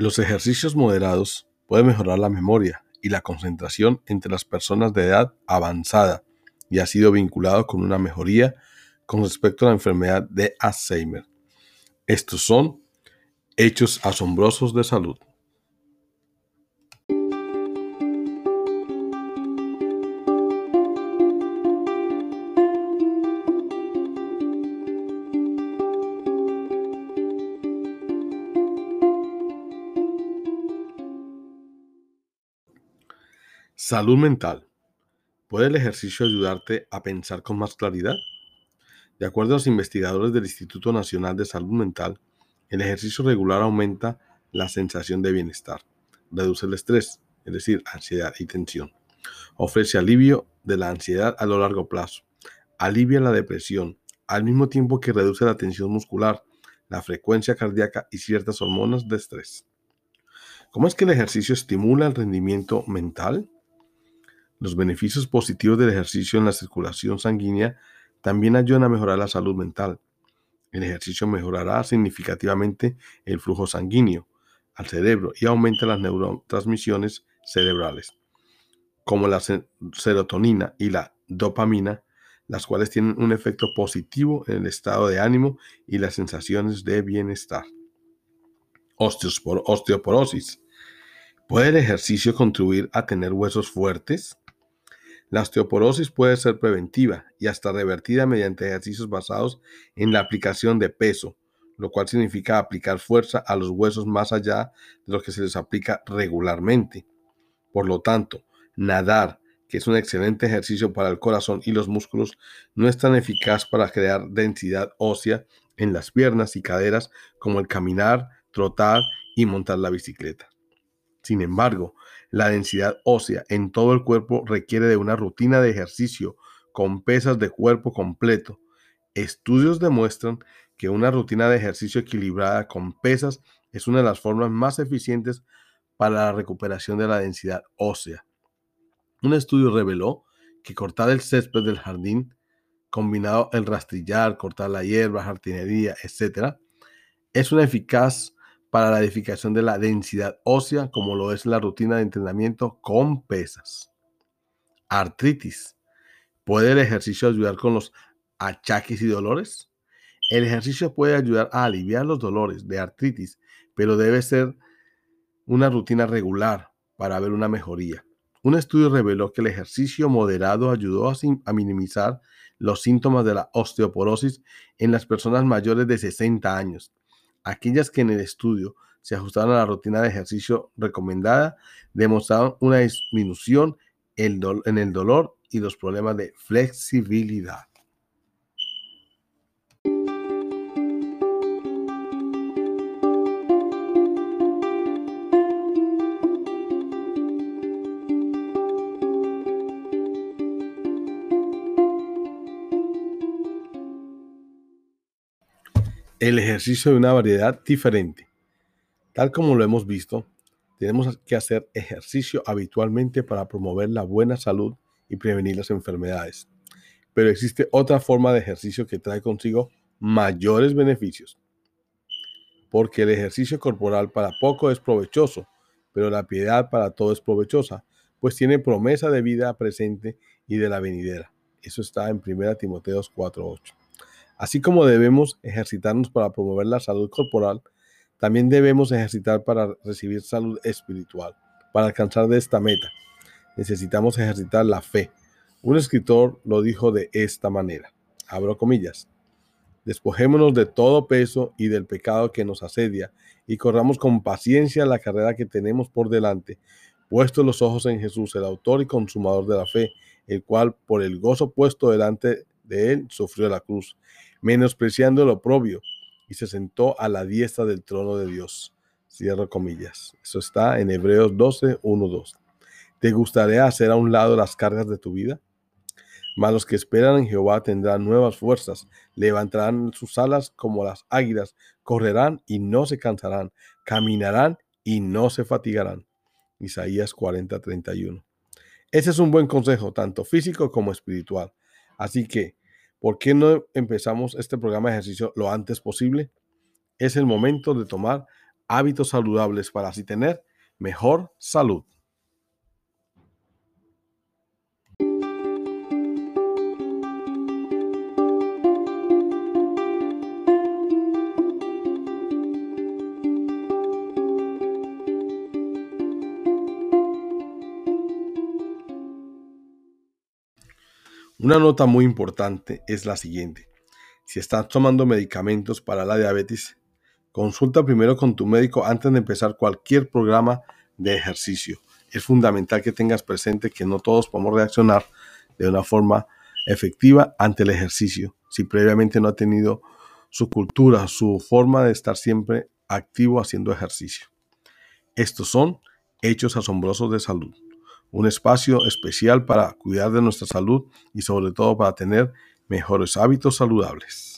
Los ejercicios moderados pueden mejorar la memoria y la concentración entre las personas de edad avanzada y ha sido vinculado con una mejoría con respecto a la enfermedad de Alzheimer. Estos son hechos asombrosos de salud. Salud mental. ¿Puede el ejercicio ayudarte a pensar con más claridad? De acuerdo a los investigadores del Instituto Nacional de Salud Mental, el ejercicio regular aumenta la sensación de bienestar, reduce el estrés, es decir, ansiedad y tensión, ofrece alivio de la ansiedad a lo largo plazo, alivia la depresión, al mismo tiempo que reduce la tensión muscular, la frecuencia cardíaca y ciertas hormonas de estrés. ¿Cómo es que el ejercicio estimula el rendimiento mental? Los beneficios positivos del ejercicio en la circulación sanguínea también ayudan a mejorar la salud mental. El ejercicio mejorará significativamente el flujo sanguíneo al cerebro y aumenta las neurotransmisiones cerebrales, como la serotonina y la dopamina, las cuales tienen un efecto positivo en el estado de ánimo y las sensaciones de bienestar. Osteoporosis. ¿Puede el ejercicio contribuir a tener huesos fuertes? La osteoporosis puede ser preventiva y hasta revertida mediante ejercicios basados en la aplicación de peso, lo cual significa aplicar fuerza a los huesos más allá de lo que se les aplica regularmente. Por lo tanto, nadar, que es un excelente ejercicio para el corazón y los músculos, no es tan eficaz para crear densidad ósea en las piernas y caderas como el caminar, trotar y montar la bicicleta. Sin embargo, la densidad ósea en todo el cuerpo requiere de una rutina de ejercicio con pesas de cuerpo completo. Estudios demuestran que una rutina de ejercicio equilibrada con pesas es una de las formas más eficientes para la recuperación de la densidad ósea. Un estudio reveló que cortar el césped del jardín, combinado el rastrillar, cortar la hierba, jardinería, etc., es una eficaz para la edificación de la densidad ósea, como lo es la rutina de entrenamiento con pesas. Artritis. ¿Puede el ejercicio ayudar con los achaques y dolores? El ejercicio puede ayudar a aliviar los dolores de artritis, pero debe ser una rutina regular para ver una mejoría. Un estudio reveló que el ejercicio moderado ayudó a, a, minimizar los síntomas de la osteoporosis en las personas mayores de 60 años aquellas que en el estudio se ajustaron a la rutina de ejercicio recomendada demostraron una disminución en el dolor y los problemas de flexibilidad. El ejercicio de una variedad diferente. Tal como lo hemos visto, tenemos que hacer ejercicio habitualmente para promover la buena salud y prevenir las enfermedades. Pero existe otra forma de ejercicio que trae consigo mayores beneficios. Porque el ejercicio corporal para poco es provechoso, pero la piedad para todo es provechosa, pues tiene promesa de vida presente y de la venidera. Eso está en 1 Timoteos 4:8. Así como debemos ejercitarnos para promover la salud corporal, también debemos ejercitar para recibir salud espiritual. Para alcanzar de esta meta, necesitamos ejercitar la fe. Un escritor lo dijo de esta manera, abro comillas, despojémonos de todo peso y del pecado que nos asedia y corramos con paciencia la carrera que tenemos por delante, puestos los ojos en Jesús, el autor y consumador de la fe, el cual por el gozo puesto delante de él sufrió la cruz, menospreciando lo propio, y se sentó a la diestra del trono de Dios. Cierro comillas. Eso está en Hebreos 12, 1, 2. ¿Te gustaría hacer a un lado las cargas de tu vida? Mas los que esperan en Jehová tendrán nuevas fuerzas, levantarán sus alas como las águilas, correrán y no se cansarán, caminarán y no se fatigarán. Isaías 40, 31. Ese es un buen consejo, tanto físico como espiritual. Así que ¿Por qué no empezamos este programa de ejercicio lo antes posible? Es el momento de tomar hábitos saludables para así tener mejor salud. Una nota muy importante es la siguiente. Si estás tomando medicamentos para la diabetes, consulta primero con tu médico antes de empezar cualquier programa de ejercicio. Es fundamental que tengas presente que no todos podemos reaccionar de una forma efectiva ante el ejercicio si previamente no ha tenido su cultura, su forma de estar siempre activo haciendo ejercicio. Estos son hechos asombrosos de salud un espacio especial para cuidar de nuestra salud y sobre todo para tener mejores hábitos saludables.